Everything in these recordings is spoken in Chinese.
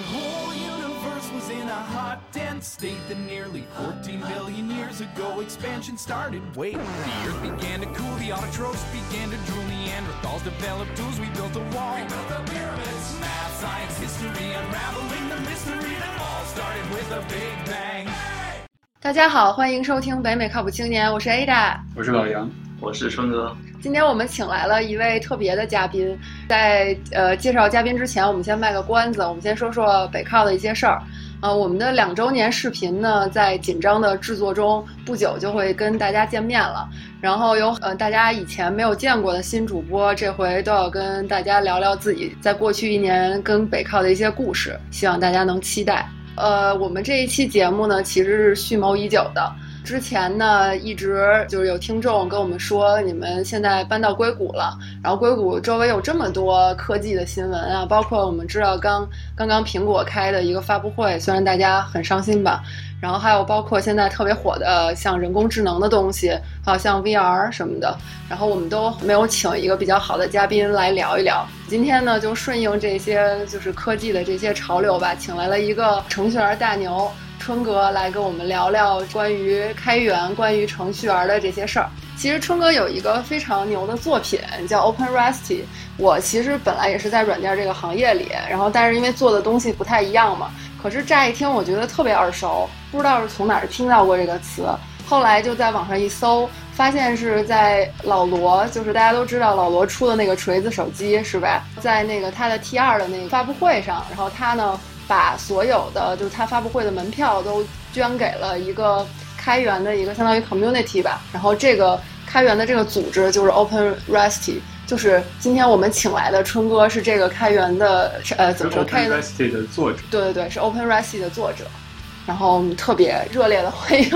whole universe was in a hot, dense state that nearly 14 billion years ago expansion started. Wait, the earth began to cool, the autotrophs began to drool, Neanderthals developed tools, we built a wall. We built the pyramids. Math, science, history, unraveling the mystery that all started with a big bang. 大家好，欢迎收听北美靠谱青年，我是 Ada。我是老杨，我是春哥。 今天我们请来了一位特别的嘉宾，在呃介绍嘉宾之前，我们先卖个关子，我们先说说北靠的一些事儿。呃，我们的两周年视频呢，在紧张的制作中，不久就会跟大家见面了。然后有呃大家以前没有见过的新主播，这回都要跟大家聊聊自己在过去一年跟北靠的一些故事，希望大家能期待。呃，我们这一期节目呢，其实是蓄谋已久的。之前呢，一直就是有听众跟我们说，你们现在搬到硅谷了，然后硅谷周围有这么多科技的新闻啊，包括我们知道刚刚刚苹果开的一个发布会，虽然大家很伤心吧，然后还有包括现在特别火的像人工智能的东西，还有像 VR 什么的，然后我们都没有请一个比较好的嘉宾来聊一聊。今天呢，就顺应这些就是科技的这些潮流吧，请来了一个程序员大牛。春哥来跟我们聊聊关于开源、关于程序员的这些事儿。其实春哥有一个非常牛的作品叫 OpenResty。我其实本来也是在软件这个行业里，然后但是因为做的东西不太一样嘛，可是乍一听我觉得特别耳熟，不知道是从哪儿听到过这个词。后来就在网上一搜，发现是在老罗，就是大家都知道老罗出的那个锤子手机是吧？在那个他的 T 二的那个发布会上，然后他呢。把所有的就是他发布会的门票都捐给了一个开源的一个相当于 community 吧，然后这个开源的这个组织就是 Open Rusty 就是今天我们请来的春哥是这个开源的呃怎么说开源的作者，对对对，是 Open Rusty 的作者，然后我们特别热烈的 欢迎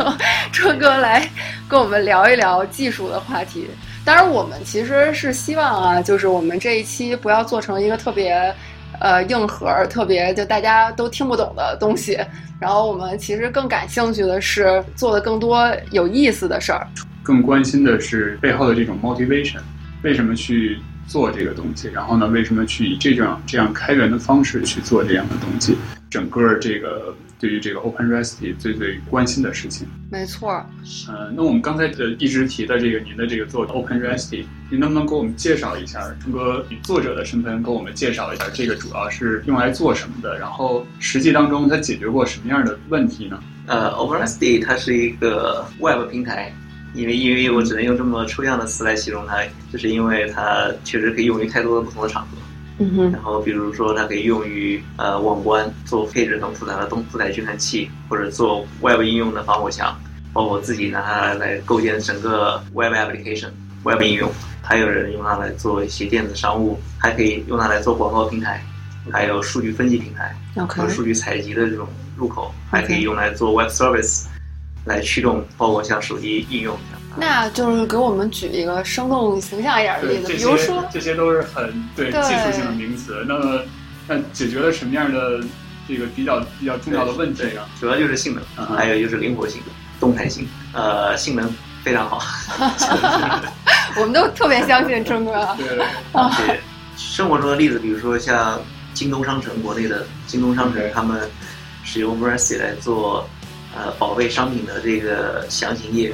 春哥来跟我们聊一聊技术的话题。当然，我们其实是希望啊，就是我们这一期不要做成一个特别。呃，硬核特别就大家都听不懂的东西，然后我们其实更感兴趣的是做的更多有意思的事儿，更关心的是背后的这种 motivation，为什么去做这个东西？然后呢，为什么去以这种这样开源的方式去做这样的东西？整个这个。对于这个 OpenResty 最最关心的事情，没错。呃，那我们刚才呃一直提的这个您的这个做 OpenResty，您能不能给我们介绍一下？通过以作者的身份给我们介绍一下，这个主要是用来做什么的？然后实际当中它解决过什么样的问题呢？呃，OpenResty 它是一个 Web 平台，因为因为我只能用这么抽象的词来形容它，就是因为它确实可以用于太多的不同的场合。嗯哼，然后比如说它可以用于呃网关做配置很复杂的动态计算器，或者做 Web 应用的防火墙，包括自己拿它来构建整个 Web application Web 应用，还有人用它来做一些电子商务，还可以用它来做广告平台，还有数据分析平台和数据采集的这种入口，还可以用来做 Web Service 来驱动，包括像手机应用。那就是给我们举一个生动形象一点的例子，比如说这些都是很对技术性的名词。那么，那解决了什么样的这个比较比较重要的问题呢？主要就是性能，还有就是灵活性、动态性。呃，性能非常好 我们都特别相信春哥。对对，生活中的例子，比如说像京东商城，国内的京东商城，他们使用 Mercy 来做呃宝贝商品的这个详情页。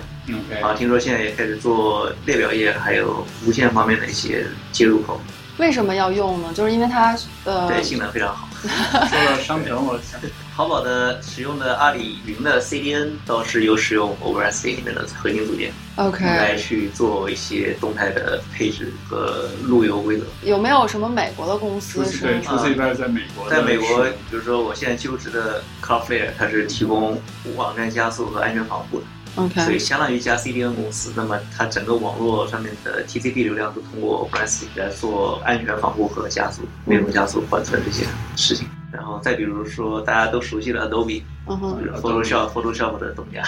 啊，听说现在也开始做列表页，还有无线方面的一些接入口。为什么要用呢？就是因为它呃，对性能非常好。说到商城，我想淘宝的使用的阿里云的 CDN 倒是有使用 OpenResty 里面的核心组件，OK，来去做一些动态的配置和路由规则。有没有什么美国的公司？对，除此以外，在美国，在美国，比如说我现在就职的 Cloudflare，它是提供网站加速和安全防护的。OK，所以相当于一家 CDN 公司，那么它整个网络上面的 TCP 流量都通过 OpenResty 来做安全防护和加速、内容加速、缓存这些事情。然后再比如说大家都熟悉的 Adobe，Photoshop、Photoshop 的东家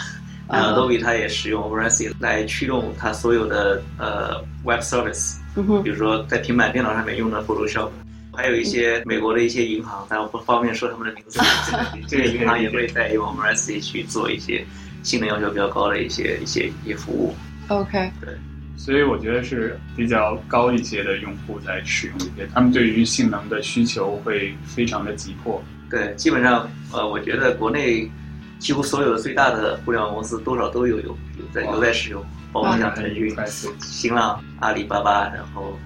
，Adobe 它也使用 OpenResty 来驱动它所有的呃 Web Service，比如说在平板电脑上面用的 Photoshop，还有一些美国的一些银行，但我不方便说他们的名字，这个银行也会在用 OpenResty 去做一些。性能要求比较高的一些一些一些服务，OK，对，所以我觉得是比较高一些的用户在使用一些，他们对于性能的需求会非常的急迫。对，基本上呃，我觉得国内几乎所有的最大的互联网公司多少都有有有在有在使用，包括像腾讯、新浪、阿里巴巴，然后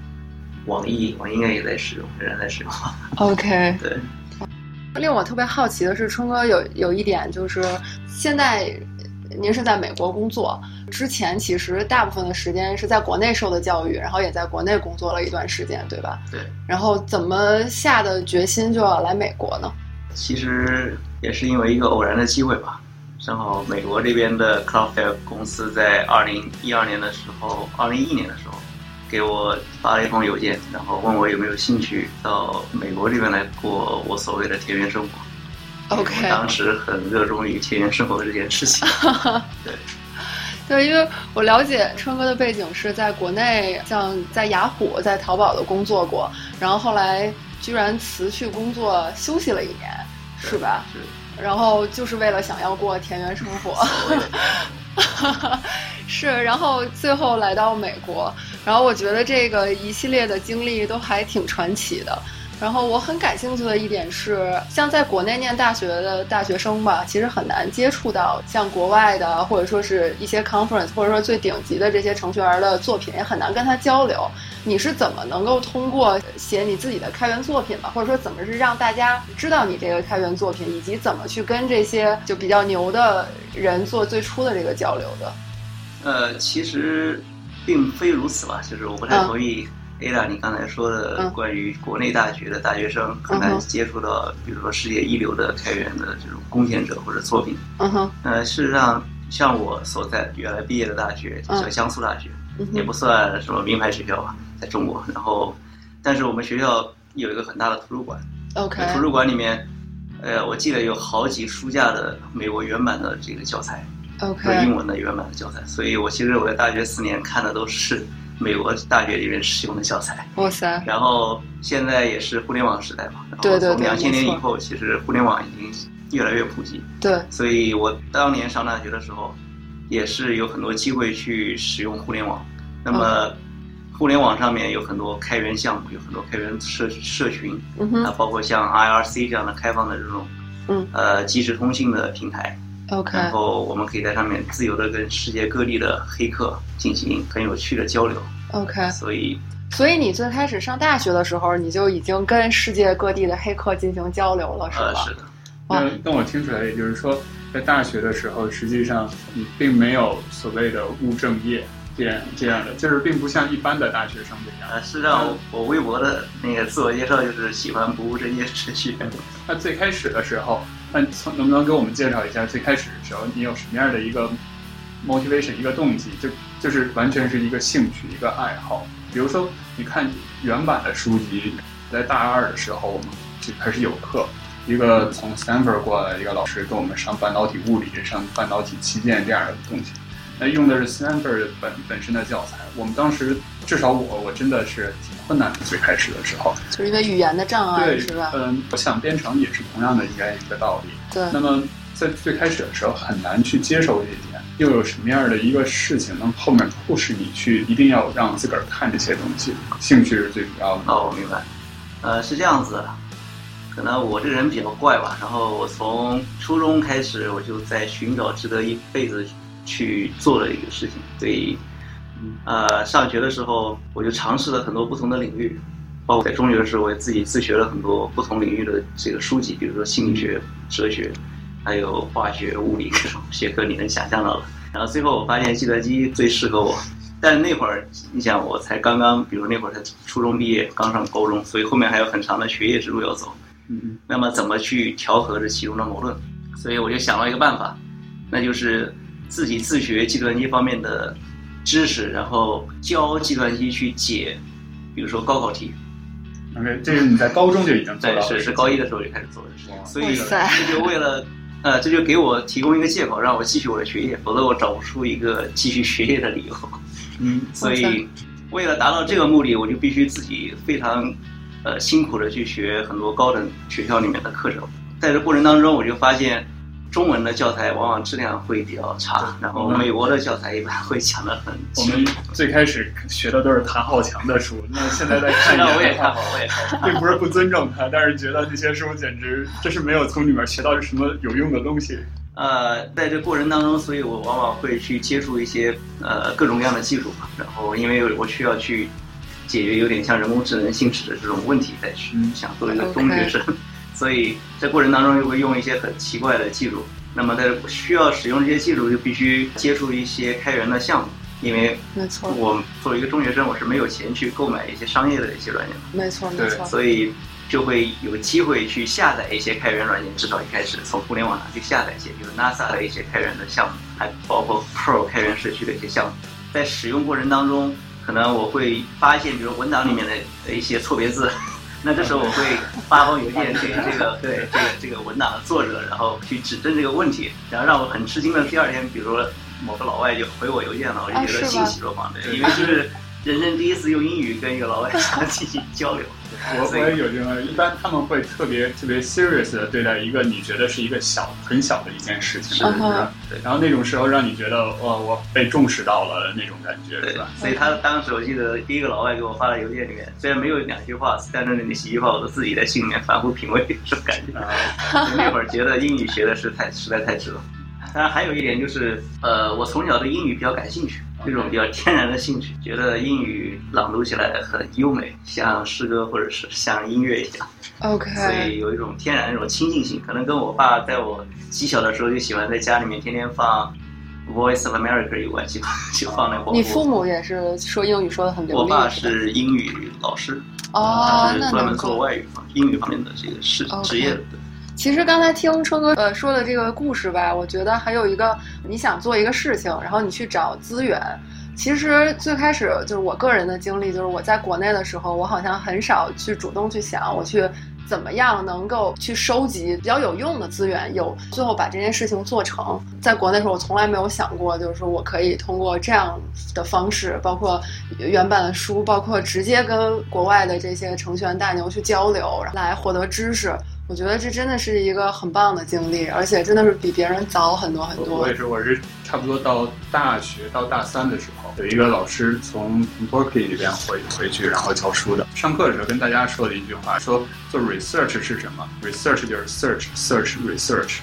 网易，网易应该也在使用，仍然在使用。OK，对。令我特别好奇的是，春哥有有一点就是，现在您是在美国工作，之前其实大部分的时间是在国内受的教育，然后也在国内工作了一段时间，对吧？对。然后怎么下的决心就要来美国呢？其实也是因为一个偶然的机会吧，正好美国这边的 Cloudflare 公司在二零一二年的时候，二零一一年的时候。给我发了一封邮件，然后问我有没有兴趣到美国这边来过我所谓的田园生活。OK，我当时很热衷于田园生活这件事情。对，对，因为我了解春哥的背景是在国内，像在雅虎、在淘宝的工作过，然后后来居然辞去工作休息了一年，是吧？是。然后就是为了想要过田园生活。是，然后最后来到美国，然后我觉得这个一系列的经历都还挺传奇的。然后我很感兴趣的一点是，像在国内念大学的大学生吧，其实很难接触到像国外的，或者说是一些 conference，或者说最顶级的这些程序员的作品，也很难跟他交流。你是怎么能够通过写你自己的开源作品吧，或者说怎么是让大家知道你这个开源作品，以及怎么去跟这些就比较牛的人做最初的这个交流的？呃，其实并非如此吧，就是我不太同意 Ada 你刚才说的关于国内大学的大学生很难接触到，比如说世界一流的开源的这种贡献者或者作品。嗯哼。呃，事实上，像我所在原来毕业的大学叫江苏大学，嗯、也不算什么名牌学校吧，在中国。然后，但是我们学校有一个很大的图书馆。OK。图书馆里面，呃，我记得有好几书架的美国原版的这个教材。OK，英文的原版的教材，所以我其实我在大学四年看的都是美国大学里面使用的教材。哇塞！然后现在也是互联网时代嘛，然对对后从两千年以后，其实互联网已经越来越普及。对，所以我当年上大学的时候，也是有很多机会去使用互联网。那么，互联网上面有很多开源项目，有很多开源社社群，嗯啊，包括像 IRC 这样的开放的这种，嗯，呃，即时通信的平台。OK，然后我们可以在上面自由的跟世界各地的黑客进行很有趣的交流。OK，所以，所以你最开始上大学的时候，你就已经跟世界各地的黑客进行交流了，是吧？呃、是的。那那我听出来，也就是说，在大学的时候，实际上你并没有所谓的务正业这样这样的，就是并不像一般的大学生这样。呃，事实上，我我微博的那个自我介绍就是喜欢不务正业程序员。那最开始的时候。那从能不能给我们介绍一下最开始的时候你有什么样的一个 motivation 一个动机？就就是完全是一个兴趣一个爱好。比如说，你看原版的书籍，在大二的时候我们就开始有课，一个从 Stanford 过来一个老师跟我们上半导体物理、上半导体器件这样的东西。那用的是 Stanford 本本身的教材。我们当时至少我我真的是挺困难的，最开始的时候，就是因为语言的障碍，对，是吧？嗯，我想编程也是同样的应该一个道理。对。那么在最开始的时候很难去接受这一点，又有什么样的一个事情能后面促使你去一定要让自个儿看这些东西？兴趣是最主要的。哦，我明白。呃，是这样子的，可能我这人比较怪吧。然后我从初中开始，我就在寻找值得一辈子去做的一个事情。所以，呃，上学的时候我就尝试了很多不同的领域，包括在中学的时候，我也自己自学了很多不同领域的这个书籍，比如说心理学、哲学，还有化学、物理各种学科，你能想象到的。然后最后我发现计算机最适合我。但是那会儿，你想我才刚刚，比如那会儿才初中毕业，刚上高中，所以后面还有很长的学业之路要走。嗯，那么怎么去调和这其中的矛盾？所以我就想到一个办法，那就是自己自学计算机方面的知识，然后教计算机去解，比如说高考题。OK，这是你在高中就已经做到了，是是高一的时候就开始做的事情。所以这就为了。呃，这就给我提供一个借口，让我继续我的学业，否则我找不出一个继续学业的理由。嗯，所以为了达到这个目的，我就必须自己非常呃辛苦的去学很多高等学校里面的课程。在这过程当中，我就发现中文的教材往往质量会比较差，然后美国的教材一般会讲的很我们最开始学的都是谭浩强的书，那现在在看，那我也看过，我也看过，并不是不尊重他，但是觉得那些书简直这是没有从里面学到什么有用的东西。呃，在这过程当中，所以我往往会去接触一些呃各种各样的技术嘛，然后因为我需要去解决有点像人工智能性质的这种问题，再去想做一个中学生，所以在过程当中又会用一些很奇怪的技术。那么在需要使用这些技术，就必须接触一些开源的项目，因为没错，我作为一个中学生，我是没有钱去购买一些商业的一些软件的，没错没错，所以。就会有机会去下载一些开源软件，至少一开始从互联网上去下载一些，比如 NASA 的一些开源的项目，还包括 Pro 开源社区的一些项目。在使用过程当中，可能我会发现，比如文档里面的一些错别字，那这时候我会发封邮件给这个对这个这个文档的作者，然后去指正这个问题，然后让我很吃惊的第二天，比如说某个老外就回我邮件了，我就觉得欣喜若狂，对，因为就是人生第一次用英语跟一个老外进行交流。我我也有这个，一般他们会特别特别 serious 的对待一个你觉得是一个小很小的一件事情，是是是。对，然后那种时候让你觉得哇，我被重视到了那种感觉，是吧？所以他当时我记得第一个老外给我发的邮件里面，虽然没有两句话，但是那几句话我都自己在心里面反复品味，这种感觉。那会儿觉得英语学的是太实在太值了。当然还有一点就是，呃，我从小对英语比较感兴趣。这种比较天然的兴趣，觉得英语朗读起来很优美，像诗歌或者是像音乐一样。OK，所以有一种天然的那种亲近性，可能跟我爸在我极小的时候就喜欢在家里面天天放《Voice of America》有关系吧，就放那。你父母也是说英语说的很流利。我爸是英语老师，哦，他是专门做外语方英语方面的这个事职业的。其实刚才听春哥呃说的这个故事吧，我觉得还有一个你想做一个事情，然后你去找资源。其实最开始就是我个人的经历，就是我在国内的时候，我好像很少去主动去想我去怎么样能够去收集比较有用的资源，有最后把这件事情做成。在国内的时候，我从来没有想过，就是说我可以通过这样的方式，包括原版的书，包括直接跟国外的这些程序员大牛去交流，来获得知识。我觉得这真的是一个很棒的经历，而且真的是比别人早很多很多。我也是，我是差不多到大学到大三的时候，有一个老师从 Berkeley 那边回回去，然后教书的。上课的时候跟大家说了一句话，说做 research 是什么？research 就是 search，search research，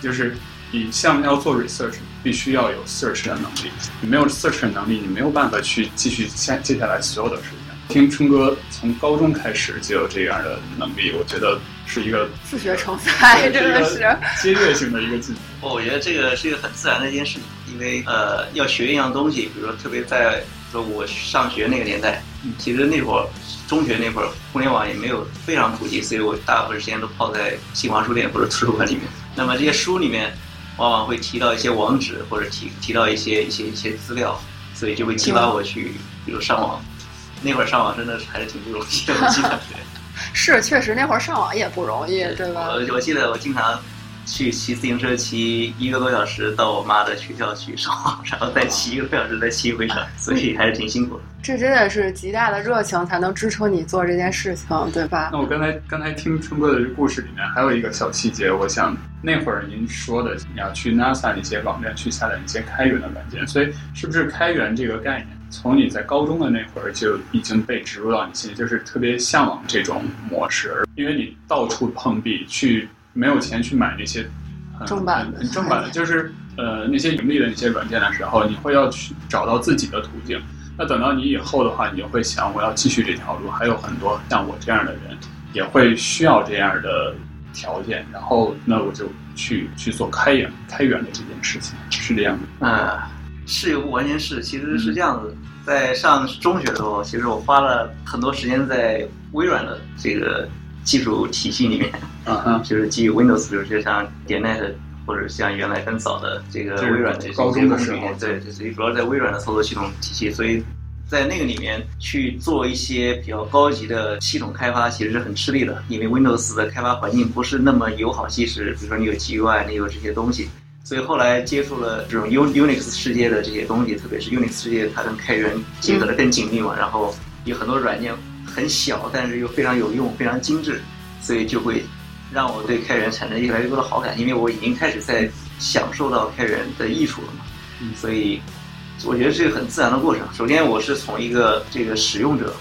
就是你像要做 research，必须要有 search 的能力。你没有 search 的能力，你没有办法去继续下接下来所有的事情。听春哥从高中开始就有这样的能力，我觉得。是一个自学成才，真的是阶跃性的一个技能。我觉得这个是一个很自然的一件事情，因为呃，要学一样东西，比如说特别在说我上学那个年代，其实那会儿中学那会儿互联网也没有非常普及，所以我大部分时间都泡在新华书店或者图书馆里面。那么这些书里面往往会提到一些网址或者提提到一些一些一些资料，所以就会激发我去比如上网。那会儿上网真的是还是挺不容易的，我记得。是，确实那会儿上网也不容易，对吧？我我记得我经常去骑自行车，骑一个多小时到我妈的学校去上网，然后再骑一个多小时再骑回来，所以还是挺辛苦的。这真的是极大的热情才能支撑你做这件事情，对吧？那我刚才刚才听春哥的这故事里面还有一个小细节，我想那会儿您说的你要去 NASA 那些网站去下载一些开源的软件，所以是不是开源这个概念？从你在高中的那会儿就已经被植入到你心里，就是特别向往这种模式，因为你到处碰壁，去没有钱去买那些正版很正版的，就是呃那些盈利的那些软件的时候，你会要去找到自己的途径。那等到你以后的话，你就会想，我要继续这条路。还有很多像我这样的人，也会需要这样的条件，然后那我就去去做开源开源的这件事情，是这样的啊。是又不完全是，其实是这样子。在上中学的时候，其实我花了很多时间在微软的这个技术体系里面，啊就是基于 Windows，比如说像 .NET，或者像原来更早的这个微软的高中的时候，对，就是主要在微软的操作系统体系，所以在那个里面去做一些比较高级的系统开发，其实是很吃力的，因为 Windows 的开发环境不是那么友好，即使比如说你有 GUI，你有这些东西。所以后来接触了这种 U Unix 世界的这些东西，特别是 Unix 世界，它跟开源结合的更紧密嘛。然后有很多软件很小，但是又非常有用、非常精致，所以就会让我对开源产生越来越多的好感，因为我已经开始在享受到开源的益处了嘛。嗯所以我觉得是一个很自然的过程。首先，我是从一个这个使用者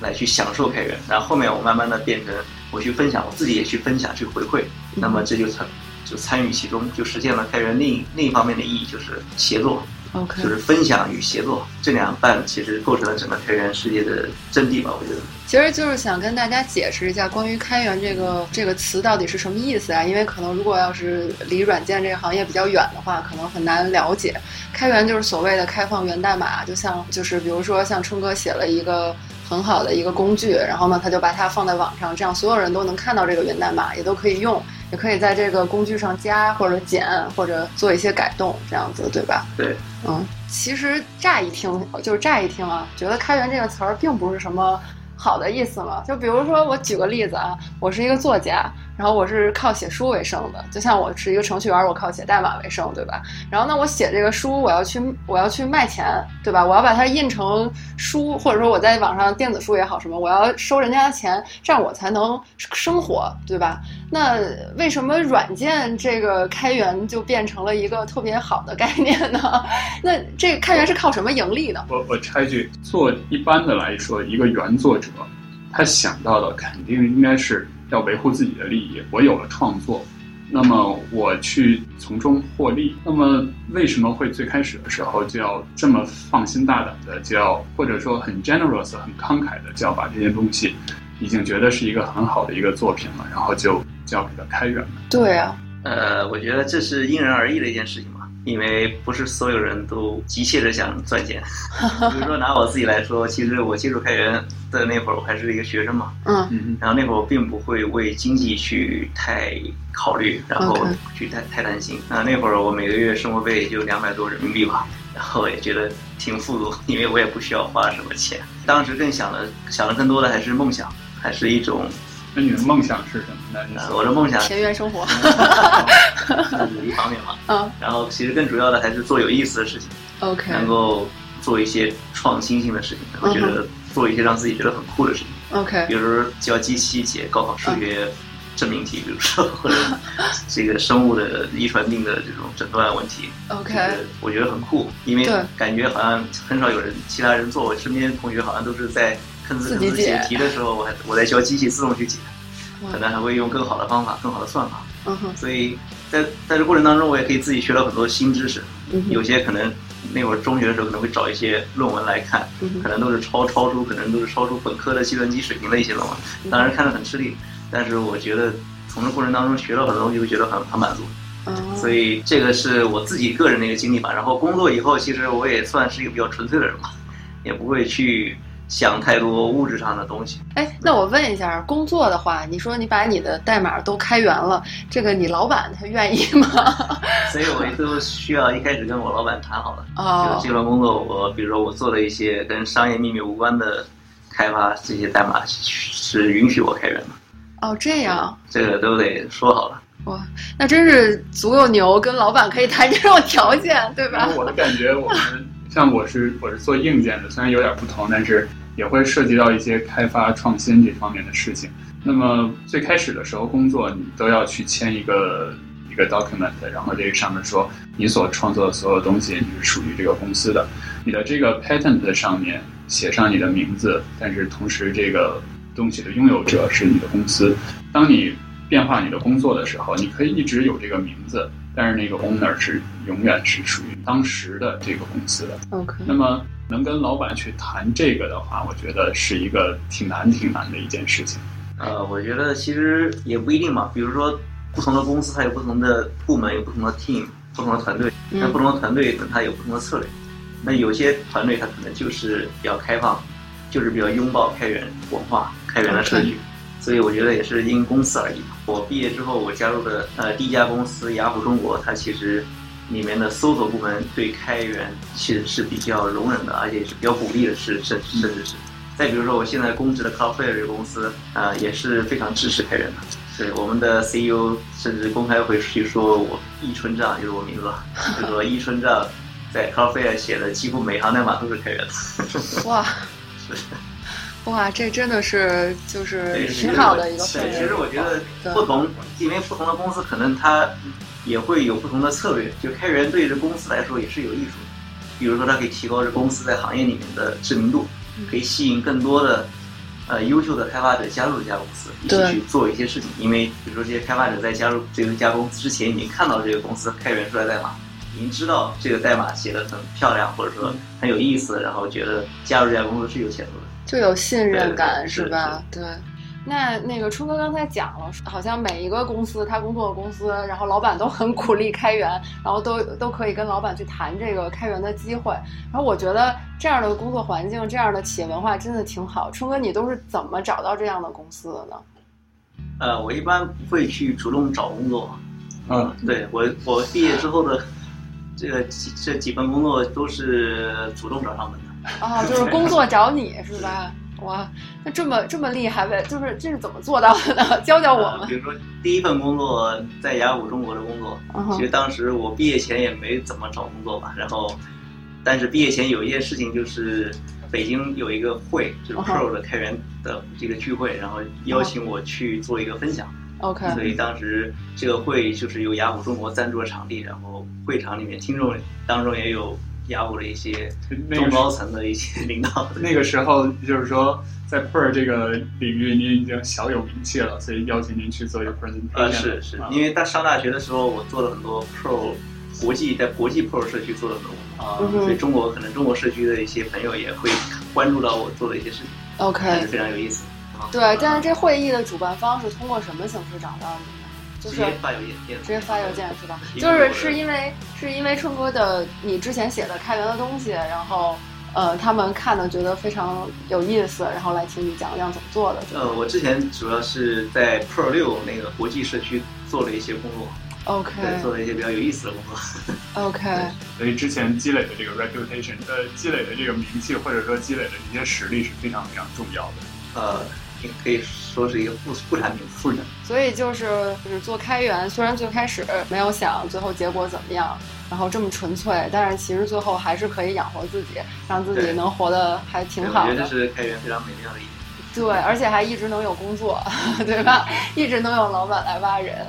来去享受开源，然后后面我慢慢的变成我去分享，我自己也去分享去回馈，那么这就参就参与其中，就实现了开源另一另一方面的意义，就是协作，OK，就是分享与协作这两半其实构成了整个开源世界的阵地吧，我觉得。其实就是想跟大家解释一下关于开源这个这个词到底是什么意思啊？因为可能如果要是离软件这个行业比较远的话，可能很难了解。开源就是所谓的开放源代码，就像就是比如说像春哥写了一个很好的一个工具，然后呢他就把它放在网上，这样所有人都能看到这个源代码，也都可以用，也可以在这个工具上加或者减或者做一些改动，这样子对吧？对，嗯，其实乍一听就是乍一听啊，觉得开源这个词儿并不是什么好的意思嘛。就比如说，我举个例子啊，我是一个作家，然后我是靠写书为生的，就像我是一个程序员，我靠写代码为生，对吧？然后那，我写这个书，我要去我要去卖钱，对吧？我要把它印成书，或者说我在网上电子书也好什么，我要收人家的钱，这样我才能生活，对吧？那为什么软件这个开源就变成了一个特别好的概念呢？那这个开源是靠什么盈利呢？我我插一句，做一般的来说，一个原作者，他想到的肯定应该是要维护自己的利益。我有了创作，那么我去从中获利。那么为什么会最开始的时候就要这么放心大胆的，就要或者说很 generous、很慷慨的，就要把这些东西已经觉得是一个很好的一个作品了，然后就就要给它开源了？对啊，呃，我觉得这是因人而异的一件事情嘛，因为不是所有人都急切的想赚钱。比如说拿我自己来说，其实我接触开源的那会儿，我还是一个学生嘛，嗯嗯然后那会儿我并不会为经济去太考虑，然后去太太担心。那那会儿我每个月生活费也就两百多人民币吧，然后也觉得挺富足，因为我也不需要花什么钱。当时更想的想的更多的还是梦想，还是一种那你的梦想是什么呢？呃我的梦想田园生活，这是一方面嘛，嗯然后其实更主要的还是做有意思的事情。，OK 能够做一些创新性的事情，我觉得做一些让自己觉得很酷的事情，OK，比如说教机器解高考数学证明题，比如说或者 这个生物的遗传病的这种诊断问题，OK，我觉得很酷，因为感觉好像很少有人其他人做，我身边同学好像都是在吭哧吭哧自己解解题的时候，我还我在教机器自动去解，可能还会用更好的方法、更好的算法，嗯哼，所以在在这过程当中，我也可以自己学到很多新知识，嗯。有些可能那会儿中学的时候可能会找一些论文来看，嗯可能都是超超出，可能都是超出本科的计算机水平的一些论文，当然看着很吃力，但是我觉得从这过程当中学到很多东西，会觉得很很满足，嗯所以这个是我自己个人的一个经历吧。然后工作以后，其实我也算是一个比较纯粹的人吧，也不会去想太多物质上的东西。哎，那我问一下，工作的话，你说你把你的代码都开源了，这个你老板他愿意吗？所以我都需要一开始跟我老板谈好了。哦就是这份工作，我比如说我做了一些跟商业秘密无关的开发，这些代码是允许我开源的，哦，这样这个都得说好了。哇，那真是足够牛，跟老板可以谈这种条件，对吧？我的感觉，我们像我是我是做硬件的，虽然有点不同，但是也会涉及到一些开发创新这方面的事情。那么最开始的时候工作，你都要去签一个一个 document，然后这个上面说你所创作的所有东西你是属于这个公司的，你的这个 patent 上面写上你的名字，但是同时这个东西的拥有者是你的公司。当你变化你的工作的时候，你可以一直有这个名字，但是那个 owner 是永远是属于当时的这个公司的。OK，那么能跟老板去谈这个的话，我觉得是一个挺难挺难的一件事情。呃，我觉得其实也不一定嘛。比如说，不同的公司它有不同的部门，有不同的 team，不同的团队。那不嗯同的团队呢，它有不同的策略。那有些团队它可能就是比较开放，就是比较拥抱开源文化、开源的设计。所以我觉得也是因公司而异。我毕业之后，我加入的呃第一家公司雅虎中国，它其实里面的搜索部门对开源其实是比较容忍的，而且是比较鼓励的，是甚甚至是。再比如说，我现在公职的 Cloudflare 这个公司，啊、也是非常支持开源的。对，我们的 CEO 甚至公开回去说我易春账就是我名字，就说易春账在 Cloudflare 写的几乎每行代码都是开源的。哇，是哇，这真的是就是，挺好的一个氛对，围。其实我觉得不同，因为不同的公司可能它也会有不同的策略。就开源对这公司来说也是有益处的，比如说它可以提高这公司在行业里面的知名度，嗯可以吸引更多的呃优秀的开发者加入这家公司，一起去做一些事情。因为比如说这些开发者在加入这家公司之前，已经看到这个公司开源出来代码，已经知道这个代码写的很漂亮，或者说很有意思，然后觉得加入这家公司是有前途的。就有信任感是吧？对。那那个春哥刚才讲了，好像每一个公司他工作的公司，然后老板都很鼓励开源，然后都都可以跟老板去谈这个开源的机会。然后我觉得这样的工作环境、这样的企业文化真的挺好。春哥，你都是怎么找到这样的公司的呢？呃，我一般不会去主动找工作，嗯，对我我毕业之后的这个几这几份工作都是主动找上门的。啊，就是工作找你是吧？哇，那这么这么厉害呗？就是这是怎么做到的呢？教教我们。呃比如说第一份工作在雅虎中国的工作，其实当时我毕业前也没怎么找工作吧，然后但是毕业前有一件事情就是北京有一个会，就是 Pro 的开源的这个聚会，然后邀请我去做一个分享。OK，所以当时这个会就是由雅虎中国赞助的场地，然后会场里面听众当中也有雅虎的一些那个中高层的一些领导。那个时候就是说，在 Per 这个领域，您已经小有名气了，所以邀请您去做一个 presentation。呃，是是啊，因为大上大学的时候，我做了很多 Pro 国际在国际 Pro 社区做了很多，啊嗯所以中国可能中国社区的一些朋友也会关注到我做的一些事情，还是 OK，非常有意思。啊对，但是这会议的主办方是通过什么形式找到你的？就是直接发邮件，直接发邮件是吧？就是是因为是因为春哥的你之前写的开源的东西，然后呃他们看的觉得非常有意思，然后来听你讲讲怎么做的。呃，我之前主要是在 Pro 六那个国际社区做了一些工作，OK 对，做了一些比较有意思的工作。OK，所以之前积累的这个 reputation，呃，积累的这个名气，或者说积累的这些实力是非常非常重要的。呃，可以说是一个副副产品。副产所以就是就是做开源，虽然最开始没有想最后结果怎么样，然后这么纯粹，但是其实最后还是可以养活自己，让自己能活得还挺好的我觉得这。是开源非常美妙的一点。对，而且还一直能有工作，对吧？一直能有老板来挖人。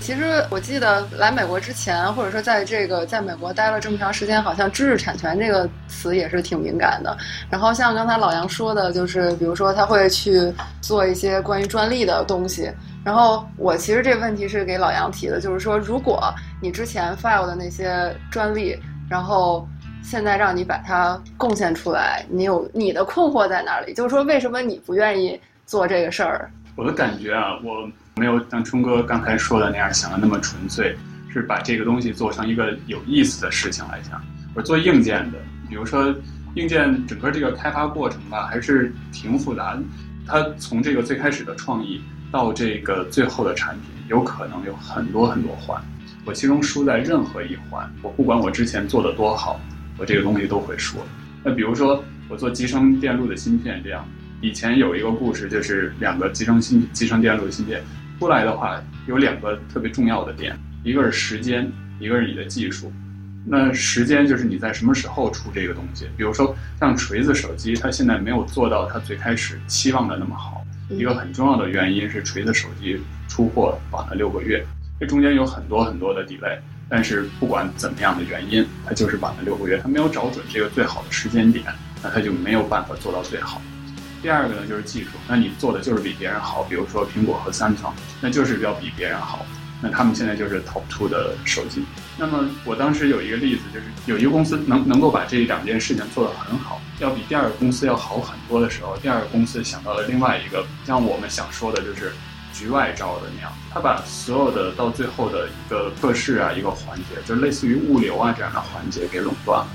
其实我记得来美国之前，或者说在这个在美国待了这么长时间，好像知识产权这个词也是挺敏感的。然后像刚才老杨说的，就是比如说他会去做一些关于专利的东西。然后我其实这个问题是给老杨提的，就是说如果你之前 file 的那些专利，然后现在让你把它贡献出来，你有你的困惑在哪里？就是说，为什么你不愿意做这个事儿？我的感觉啊，我没有像冲哥刚才说的那样想的那么纯粹，是把这个东西做成一个有意思的事情来讲。我做硬件的，比如说硬件整个这个开发过程吧，还是挺复杂的。它从这个最开始的创意到这个最后的产品，有可能有很多很多环。我其中输在任何一环，我不管我之前做的多好，我这个东西都会输。那比如说我做集成电路的芯片这样，以前有一个故事，就是两个集成芯集成电路芯片出来的话，有两个特别重要的点，一个是时间，一个是你的技术。那时间就是你在什么时候出这个东西，比如说像锤子手机，它现在没有做到它最开始期望的那么好。一个很重要的原因是锤子手机出货晚了六个月，这中间有很多很多的 delay。但是不管怎么样的原因，它就是晚了六个月，它没有找准这个最好的时间点，那它就没有办法做到最好。第二个呢就是技术，那你做的就是比别人好，比如说苹果和三星，那就是要比别人好。那他们现在就是 top two 的手机。那么我当时有一个例子，就是有一个公司能能够把这两件事情做得很好，要比第二个公司要好很多的时候，第二个公司想到了另外一个，像我们想说的就是局外招的那样，他把所有的到最后的一个测试啊一个环节，就类似于物流啊这样的环节给垄断了。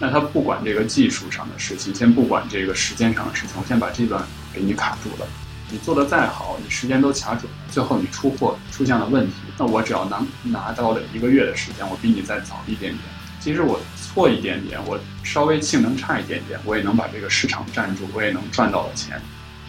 那他不管这个技术上的事情，先不管这个时间上的事情，我先把这段给你卡住了。你做的再好，你时间都卡准了，最后你出货出现了问题，那我只要能拿到了一个月的时间，我比你再早一点点。即使我错一点点，我稍微性能差一点点，我也能把这个市场占住，我也能赚到了钱。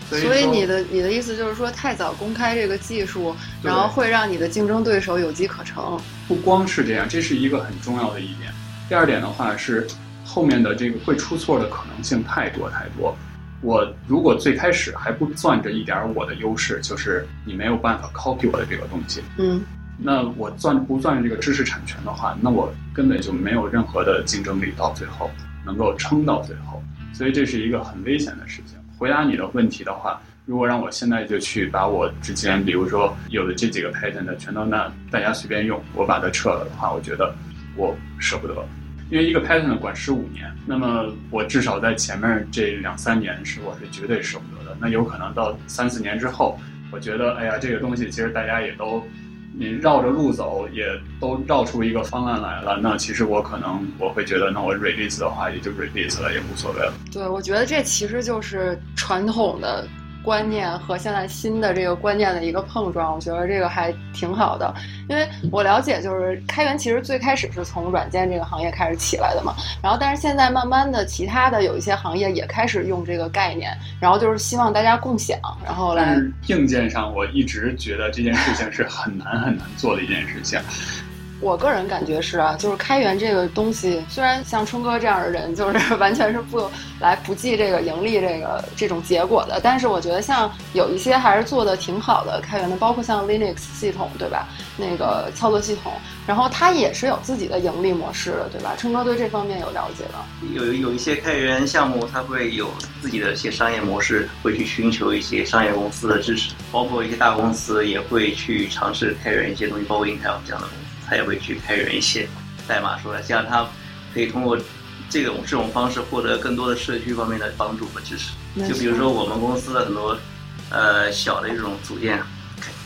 所以所以你的你的意思就是说，太早公开这个技术，然后会让你的竞争对手有机可乘。不光是这样，这是一个很重要的一点。第二点的话是，后面的这个会出错的可能性太多太多。我如果最开始还不攥着一点我的优势，就是你没有办法 copy 我的这个东西，嗯那我攥不攥着这个知识产权的话，那我根本就没有任何的竞争力，到最后能够撑到最后，所以这是一个很危险的事情。回答你的问题的话，如果让我现在就去把我之前，比如说有的这几个 patent 全都那大家随便用，我把它撤了的话，我觉得我舍不得，因为一个 patent 管十五年，那么我至少在前面这两三年是我是绝对舍不得的。那有可能到三四年之后，我觉得哎呀，这个东西其实大家也都你绕着路走，也都绕出一个方案来了。那其实我可能我会觉得，那我 release 的话也就 release 了，也无所谓了。对，我觉得这其实就是传统的观念和现在新的这个观念的一个碰撞，我觉得这个还挺好的。因为我了解，就是开源其实最开始是从软件这个行业开始起来的嘛，然后但是现在慢慢的，其他的有一些行业也开始用这个概念，然后就是希望大家共享，然后来硬件上，我一直觉得这件事情是很难很难做的一件事情。我个人感觉是啊，就是开源这个东西，虽然像春哥这样的人，就是 完全是不来不计这个盈利这个这种结果的，但是我觉得像有一些还是做的挺好的开源的，包括像 Linux 系统，对吧？那个操作系统，然后它也是有自己的盈利模式的，对吧？春哥对这方面有了解吗？有有一些开源项目，它会有自己的一些商业模式，会去寻求一些商业公司的支持，包括一些大公司也会去尝试开源一些东西，包括 Intel 这样的公司，它也会去开源一些代码出来，这样他可以通过这种这种方式获得更多的社区方面的帮助和支持。就比如说我们公司的很多呃小的这种组件，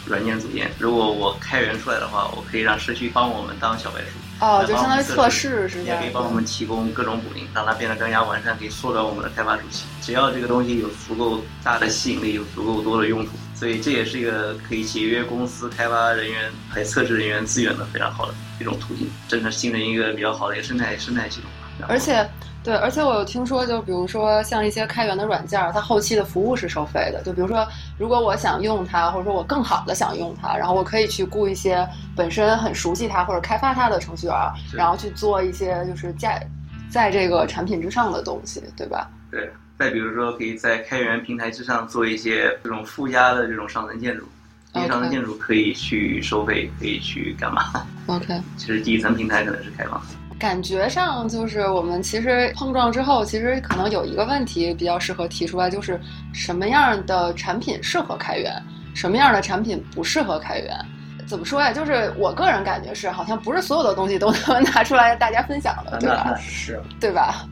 软件组件，如果我开源出来的话，我可以让社区帮我们当小白鼠。哦，就相当于测测试是吧也可以？帮我们提供各种补丁，让它变得更加完善，可以缩短我们的开发周期。只要这个东西有足够大的吸引力，有足够多的用途，所以这也是一个可以节约公司开发人员还有测试人员资源的非常好的一种途径，真的形成一个比较好的一个生态生态系统。而且，对，而且我有听说，就比如说像一些开源的软件儿，它后期的服务是收费的。就比如说，如果我想用它，或者说我更好的想用它，然后我可以去雇一些本身很熟悉它或者开发它的程序员儿，然后去做一些就是在在这个产品之上的东西，对吧？对，再比如说，可以在开源平台之上做一些这种附加的这种上层建筑，这些上层建筑可以去收费，可以去干嘛？OK，其实底层平台可能是开放的。感觉上就是我们其实碰撞之后，其实可能有一个问题比较适合提出来，就是什么样的产品适合开源，什么样的产品不适合开源。怎么说呀？就是我个人感觉是，好像不是所有的东西都能 拿出来大家分享的，对吧？是，对吧？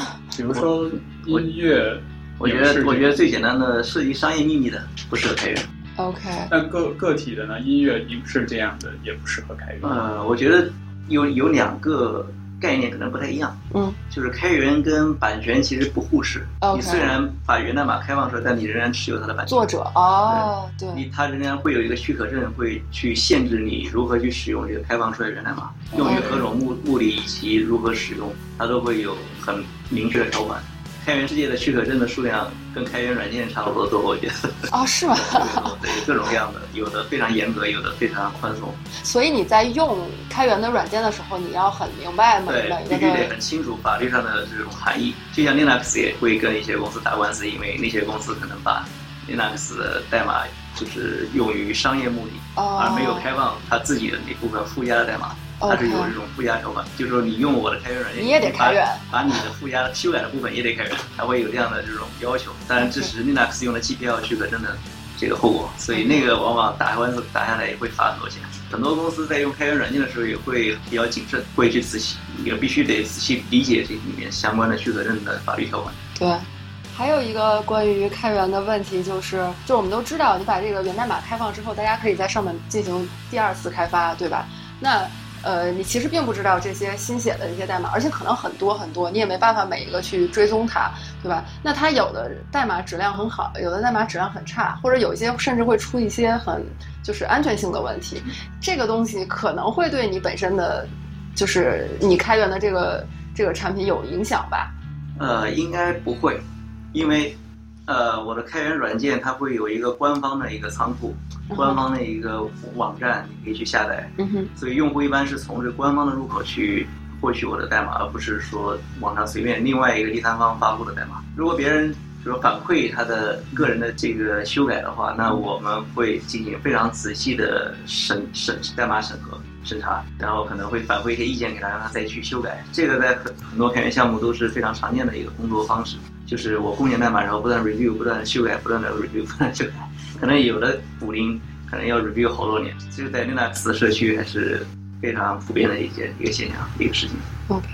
比如说音乐，我觉得，我觉得最简单的涉及商业秘密的不适合开源。OK，那个个体的呢，音乐、影视这样的也不适合开源。呃，我觉得有有两个概念可能不太一样，嗯，就是开源跟版权其实不互斥。你虽然把源代码开放出来，但你仍然持有它的版权。作者哦，对你它仍然会有一个许可证，会去限制你如何去使用这个开放出来的源代码，用于何种目目的以及如何使用，它都会有很明确的条款。开源世界的许可证的数量跟开源软件差不多多，我觉得。哦，是吗？对，各种各样的，有的非常严格，有的非常宽松。所以你在用开源的软件的时候，你要很明白每对，必须得很清楚法律上的这种含义。就像 Linux 也会跟一些公司打官司，因为那些公司可能把 Linux 的代码就是用于商业目的，哦，而没有开放它自己的那部分附加的代码。它是有这种附加条款，就是说你用我的开源软件，你也得开源 把，你的附加修改的部分也得开源，它会有这样的这种要求。当然，这是 Linux 用的 GPL 许可证的这个后果，所以那个往往打官司打下来也会罚很多钱。很多公司在用开源软件的时候也会比较谨慎，会去仔细，也必须得仔细理解这里面相关的许可证的法律条款。对。还有一个关于开源的问题就是，就是我们都知道，你把这个源代码开放之后，大家可以在上面进行第二次开发，对吧？那呃，你其实并不知道这些新写的这些代码，而且可能很多很多，你也没办法每一个去追踪它，对吧？那它有的代码质量很好，有的代码质量很差，或者有一些甚至会出一些很就是安全性的问题，这个东西可能会对你本身的，就是你开源的这个这个产品有影响吧？呃，应该不会，因为呃，我的开源软件它会有一个官方的一个仓库，官方的一个网站，你可以去下载。嗯哼，所以用户一般是从这官方的入口去获取我的代码，而不是说网上随便另外一个第三方发布的代码。如果别人就说反馈他的个人的这个修改的话，那我们会进行非常仔细的审审代码审核审查，然后可能会反馈一些意见给他，让他再去修改。这个在很很多开源项目都是非常常见的一个工作方式，就是我贡献代码，然后不断 review，不断的修改，不断的 review，不断修改。可能有的补丁可能要 review 好多年，这个在 Linux 社区还是非常普遍的一件一个现象，一个事情。OK，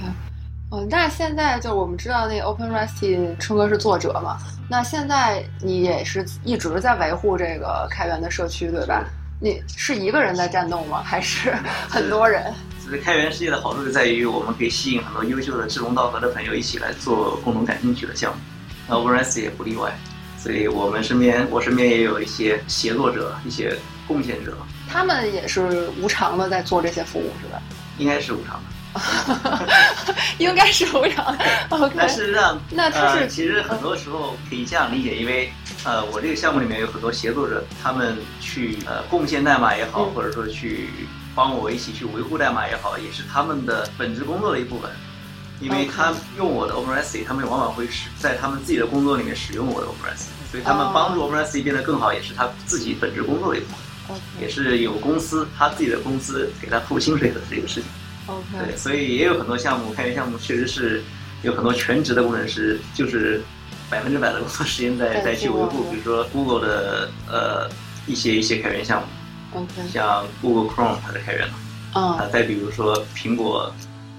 嗯，那现在就我们知道那个 OpenResty 春哥是作者嘛，那现在你也是一直在维护这个开源的社区，对吧？你是一个人在战斗吗？还是很多人？开源世界的好处就在于，我们可以吸引很多优秀的志同道合的朋友一起来做共同感兴趣的项目，那 OpenResty 也不例外。所以我们身边，我身边也有一些协作者、一些贡献者，他们也是无偿的在做这些服务，是吧？应该是无偿的。应该是无偿的。OK，但是让那他是呃、其实很多时候可以这样理解，因为呃，我这个项目里面有很多协作者，他们去呃贡献代码也好，嗯或者说去帮我一起去维护代码也好，也是他们的本职工作的一部分。因为他用我的 OpenResty，他们往往会使在他们自己的工作里面使用我的 OpenResty，所以他们哦。帮助 OpenResty 变得更好，也是他自己本职工作的一部分也是有公司他自己的公司给他付薪水的这个事情。对，OK 所以也有很多项目，开源项目确实是有很多全职的工程师，就是百分之百的工作时间在在在去维护，比如说 Google 的呃一些一些开源项目，OK，像 Google Chrome 它的开源，啊嗯，再比如说苹果。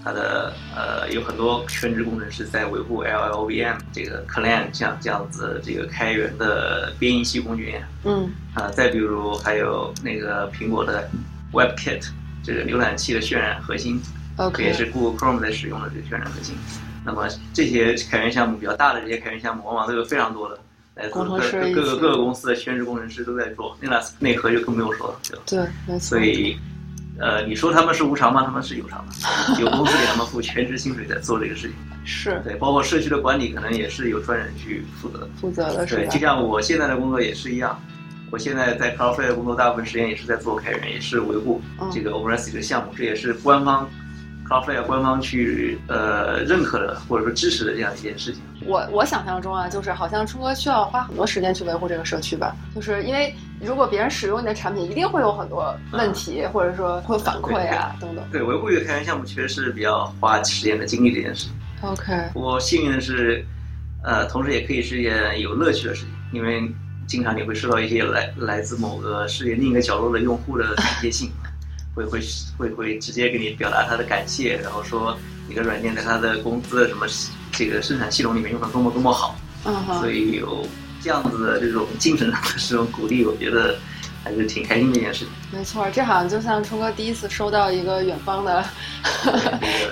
它的呃有很多全职工程师在维护 LLVM 这个 Clang 像这样子这个开源的编译器工具链，嗯啊，再比如还有那个苹果的 WebKit 这个浏览器的渲染核心，，OK，也是 Google Chrome 在使用的这个渲染核心。那么这些开源项目比较大的这些开源项目，往往都有非常多的来自工程各师各各个各个公司的全职工程师都在做。那内核就更不用说了，对吧？对，没错所。以，呃，你说他们是无偿吗？他们是有偿的，有公司给他们付全职薪水在做这个事情。是对，包括社区的管理，可能也是有专人去负责的。负责的是对，就？像我现在的工作也是一样，我现在在 Cloudflare 的工作，大部分时间也是在做开源，也是维护嗯这个 OpenResty 的项目，这也是官方 Cloudflare 官方去呃认可的或者说支持的这样一件事情。我我想象中啊，就是好像春哥需要花很多时间去维护这个社区吧，就是因为如果别人使用你的产品，一定会有很多问题，或者说会反馈啊等等。对，维护一个开源项目确实是比较花时间的精力这件事情。OK，我幸运的是，呃，同时也可以是一件有乐趣的事情，因为经常你会收到一些来来自某个世界另一个角落的用户的感谢信，会会会会直接给你表达他的感谢，然后说你的软件在他的公司的什么这个生产系统里面用的多么多么好，嗯所，以有这样子的这种精神上的这种鼓励，我觉得还是挺开心的一件事情。没错，这好像就像冲哥第一次收到一个远方的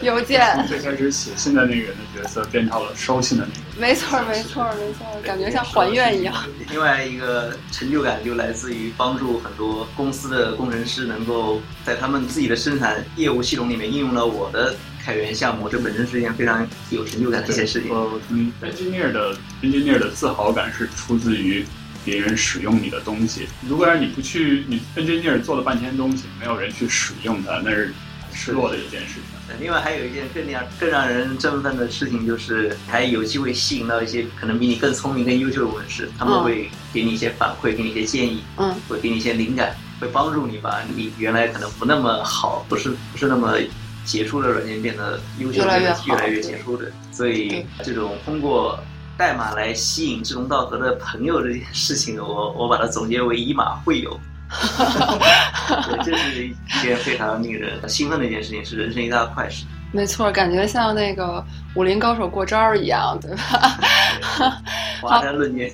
邮件从，最开始写信的那个人的角色变成了收信的那个人。没错，没错，没错，感觉像还愿一样。另外一个成就感就来自于帮助很多公司的工程师能够在他们自己的生产业务系统里面应用了我的开源项目，这本身是一件非常有成就感的一件事情。呃，嗯，engineer 的 engineer 的自豪感是出自于别人使用你的东西。如果让你不去，你 engineer 做了半天东西，没有人去使用它，那是很失落的一件事情。另外还有一件更让更让人振奋的事情，就是还有机会吸引到一些可能比你更聪明、更优秀的工程师，他们嗯会给你一些反馈，给你一些建议，嗯会给你一些灵感，会帮助你把你原来可能不那么好，不是不是那么杰出的软件变得优秀，越来越变得越来越杰出的。所以这种通过代码来吸引志同道合的朋友这件事情，我我把它总结为以马会友。对，这是一件非常令人兴奋的一件事情，是人生一大快事。没错，感觉像那个武林高手过招儿一样，对吧？华山论剑，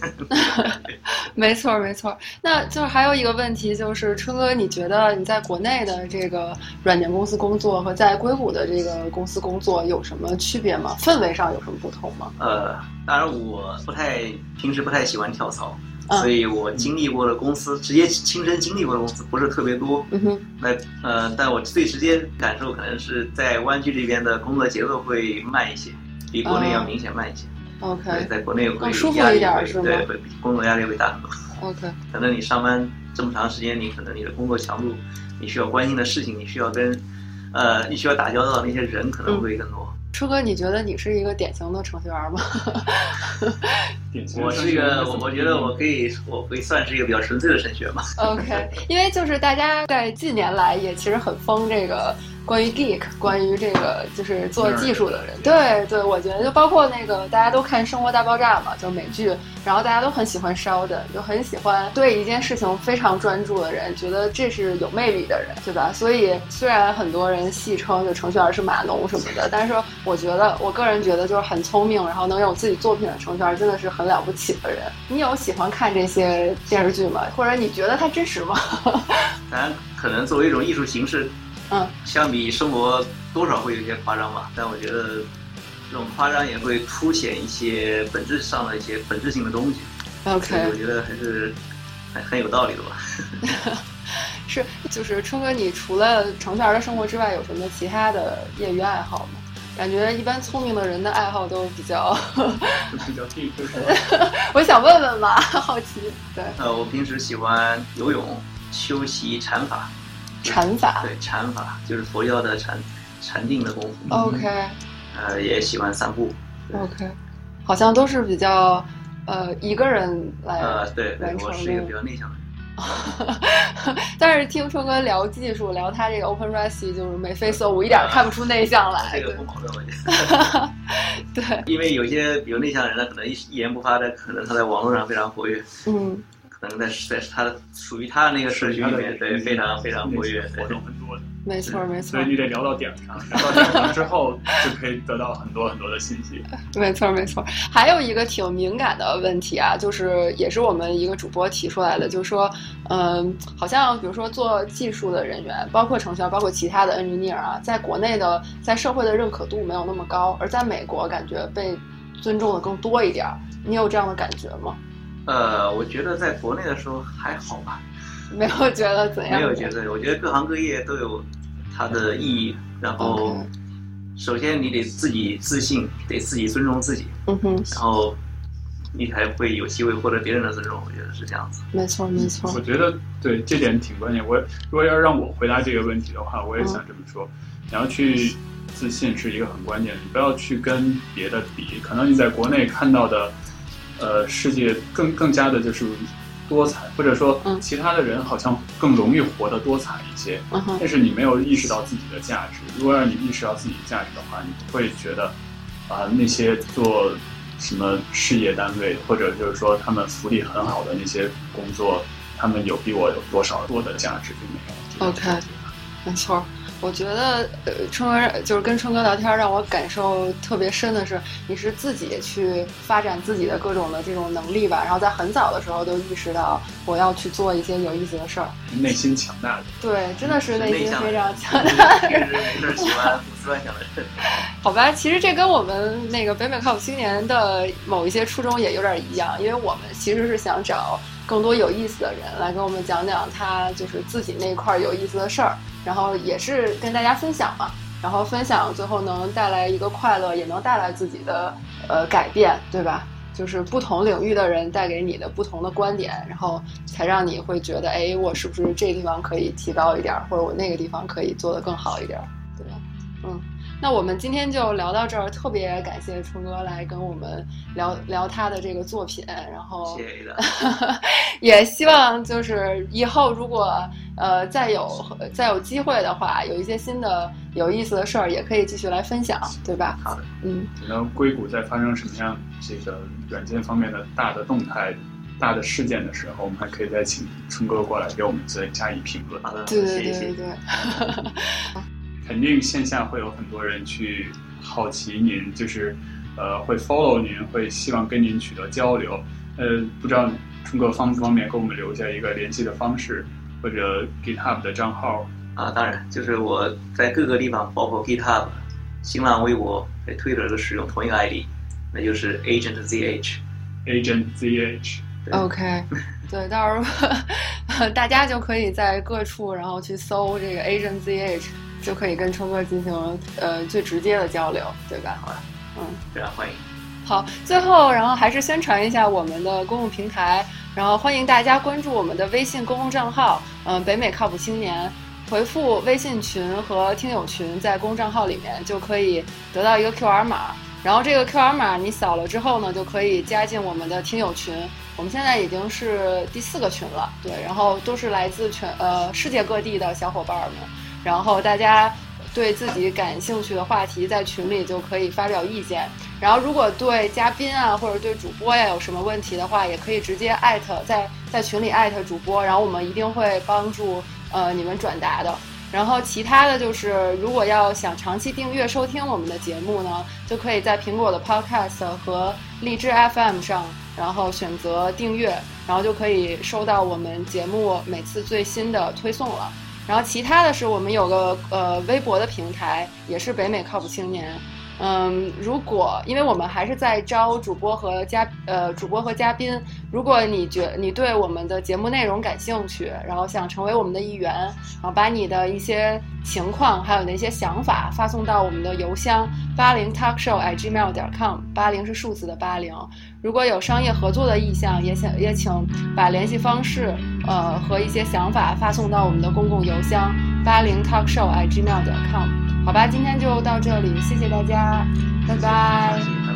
没错，没错。那就是还有一个问题，就是春哥，你觉得你在国内的这个软件公司工作和在硅谷的这个公司工作有什么区别吗？氛围上有什么不同吗？呃，当然我不太平时不太喜欢跳槽，嗯所以我经历过的公司，直接亲身经历过的公司不是特别多。嗯哼，那呃，但我最直接感受可能是在湾区这边的工作节奏会慢一些，比国内要明显慢一些。对，OK 在国内会更舒服压力一点是吗会对，会比工作压力会大很多。OK，可能你上班这么长时间，你可能你的工作强度，你需要关心的事情，你需要跟呃，你需要打交道的那些人可能会更多。初哥，你觉得你是一个典型的程序员吗？我是一个，我我觉得我可以，我可以算是一个比较纯粹的程序员吧。OK，因为就是大家在近年来也其实很疯这个关于 geek，关于这个就是做技术的人。对对，我觉得就包括那个大家都看《生活大爆炸》嘛，就美剧，然后大家都很喜欢 Sheldon，就很喜欢对一件事情非常专注的人，觉得这是有魅力的人，对吧？所以虽然很多人戏称就程序员是码农什么的，但是我觉得我个人觉得就是很聪明，然后能有自己作品的程序员真的是很了不起的人。你有喜欢看这些电视剧吗？或者你觉得它真实吗？当然，可能作为一种艺术形式，嗯，相比生活多少会有一些夸张吧。但我觉得这种夸张也会凸显一些本质上的一些本质性的东西。OK，我觉得还是很很有道理的吧。是就是春哥，你除了程序员的生活之外，有什么其他的业余爱好吗？感觉一般聪明的人的爱好都比较，就比较吧？我想问问吧，好奇。对，呃，我平时喜欢游泳、修习禅法。禅法。对，禅法就是佛教的禅禅定的功夫。OK 呃，也喜欢散步。OK，好像都是比较呃一个人来呃，对对我是一个比较内向的人。但是听春哥聊技术，聊他这个 OpenRICE 就是眉飞色舞，一点儿看不出内向来。这个不矛盾，我觉得。对，因为有些比如内向的人，他可能一一言不发的，可能他在网络上非常活跃，嗯，可能在在他的属于他的那个社区里面，对，非常非常活跃。活动很多的，没错没错所以你得聊到点儿上，聊到点儿上之后 就可以得到很多很多的信息。没错没错。还有一个挺敏感的问题啊，就是也是我们一个主播提出来的，就是说，嗯，好像比如说做技术的人员，包括程序员，包括其他的 engineer 啊，在国内的在社会的认可度没有那么高，而在美国感觉被尊重的更多一点儿。你有这样的感觉吗？呃，我觉得在国内的时候还好吧，没有觉得怎样？没有觉得，我觉得各行各业都有它的意义。然后首先你得自己自信，得自己尊重自己，嗯哼，然后你才会有机会获得别人的尊重。我觉得是这样子。没错没错我。觉得对这点挺关键。我如果要让我回答这个问题的话，我也想这么说：你要去自信是一个很关键的，你不要去跟别的比。可能你在国内看到的，呃，世界更更加的就是多彩，或者说嗯其他的人好像更容易活得多彩一些。嗯，但是你没有意识到自己的价值。如果让你意识到自己的价值的话，你不会觉得啊、那些做什么事业单位或者就是说他们福利很好的那些工作，他们有比我有多少多的价值，并没有。这个 OK 没错，我觉得呃，春哥就是跟春哥聊天，让我感受特别深的是，你是自己去发展自己的各种的这种能力吧，然后在很早的时候就意识到我要去做一些有意思的事儿。内心强大的。对，真的是内心非常强大。平时没事儿喜欢胡思乱想的人。好吧，其实这跟我们那个北美靠谱青年的某一些初衷也有点一样，因为我们其实是想找更多有意思的人来跟我们讲讲他就是自己那块儿有意思的事儿，然后也是跟大家分享嘛。然后分享最后能带来一个快乐，也能带来自己的呃改变，对吧？就是不同领域的人带给你的不同的观点，然后才让你会觉得，哎，我是不是这地方可以提高一点，或者我那个地方可以做得更好一点，那我们今天就聊到这儿，特别感谢春哥来跟我们聊聊他的这个作品，然后谢谢。也希望就是以后如果呃再有再有机会的话，有一些新的有意思的事儿，也可以继续来分享，对吧？好的，嗯，然后硅谷在发生什么样这个软件方面的大的动态、大的事件的时候，我们还可以再请春哥过来给我们再加以评论。好的，对对对对对，肯定线下会有很多人去好奇您，就是呃会 follow 您，会希望跟您取得交流。呃，不知道春哥方不方便给我们留下一个联系的方式，或者 GitHub 的账号？啊，当然，就是我在各个地方，包括 GitHub、新浪微博、还有 Twitter 都使用同一个 ID，那就是 Agent ZH。Agent ZH。OK，对，到时候 大家就可以在各处然后去搜这个 Asian ZH，就可以跟春哥进行呃最直接的交流，对吧？好的，嗯。非常欢迎。好，最后然后还是宣传一下我们的公共平台，然后欢迎大家关注我们的微信公共账号，嗯、北美靠谱青年，回复微信群和听友群，在公账号里面就可以得到一个 QR 码，然然后这个 QR 码你扫了之后呢，就可以加进我们的听友群。我们现在已经是第四个群了，对，然后都是来自全呃世界各地的小伙伴们。然后大家对自己感兴趣的话题在群里就可以发表意见。然后如果对嘉宾啊或者对主播呀有什么问题的话，也可以直接艾特在在群里艾特主播，然后我们一定会帮助呃你们转达的。然后其他的就是，如果要想长期订阅收听我们的节目呢，就可以在苹果的 Podcast 和荔枝 FM 上，然后选择订阅，然后就可以收到我们节目每次最新的推送了。然后其他的是我们有个呃微博的平台，也是北美靠谱青年。嗯，如果因为我们还是在招主播和嘉呃主播和嘉宾，如果你觉你对我们的节目内容感兴趣，然后想成为我们的一员，然后把你的一些情况还有那些想法发送到我们的邮箱八零 talk show agmail 点 com 八零是数字的八零。如果有商业合作的意向，也想也请把联系方式呃和一些想法发送到我们的公共邮箱八零 talkshow at gmail 点 com。好吧，今天就到这里，谢谢大家，拜拜。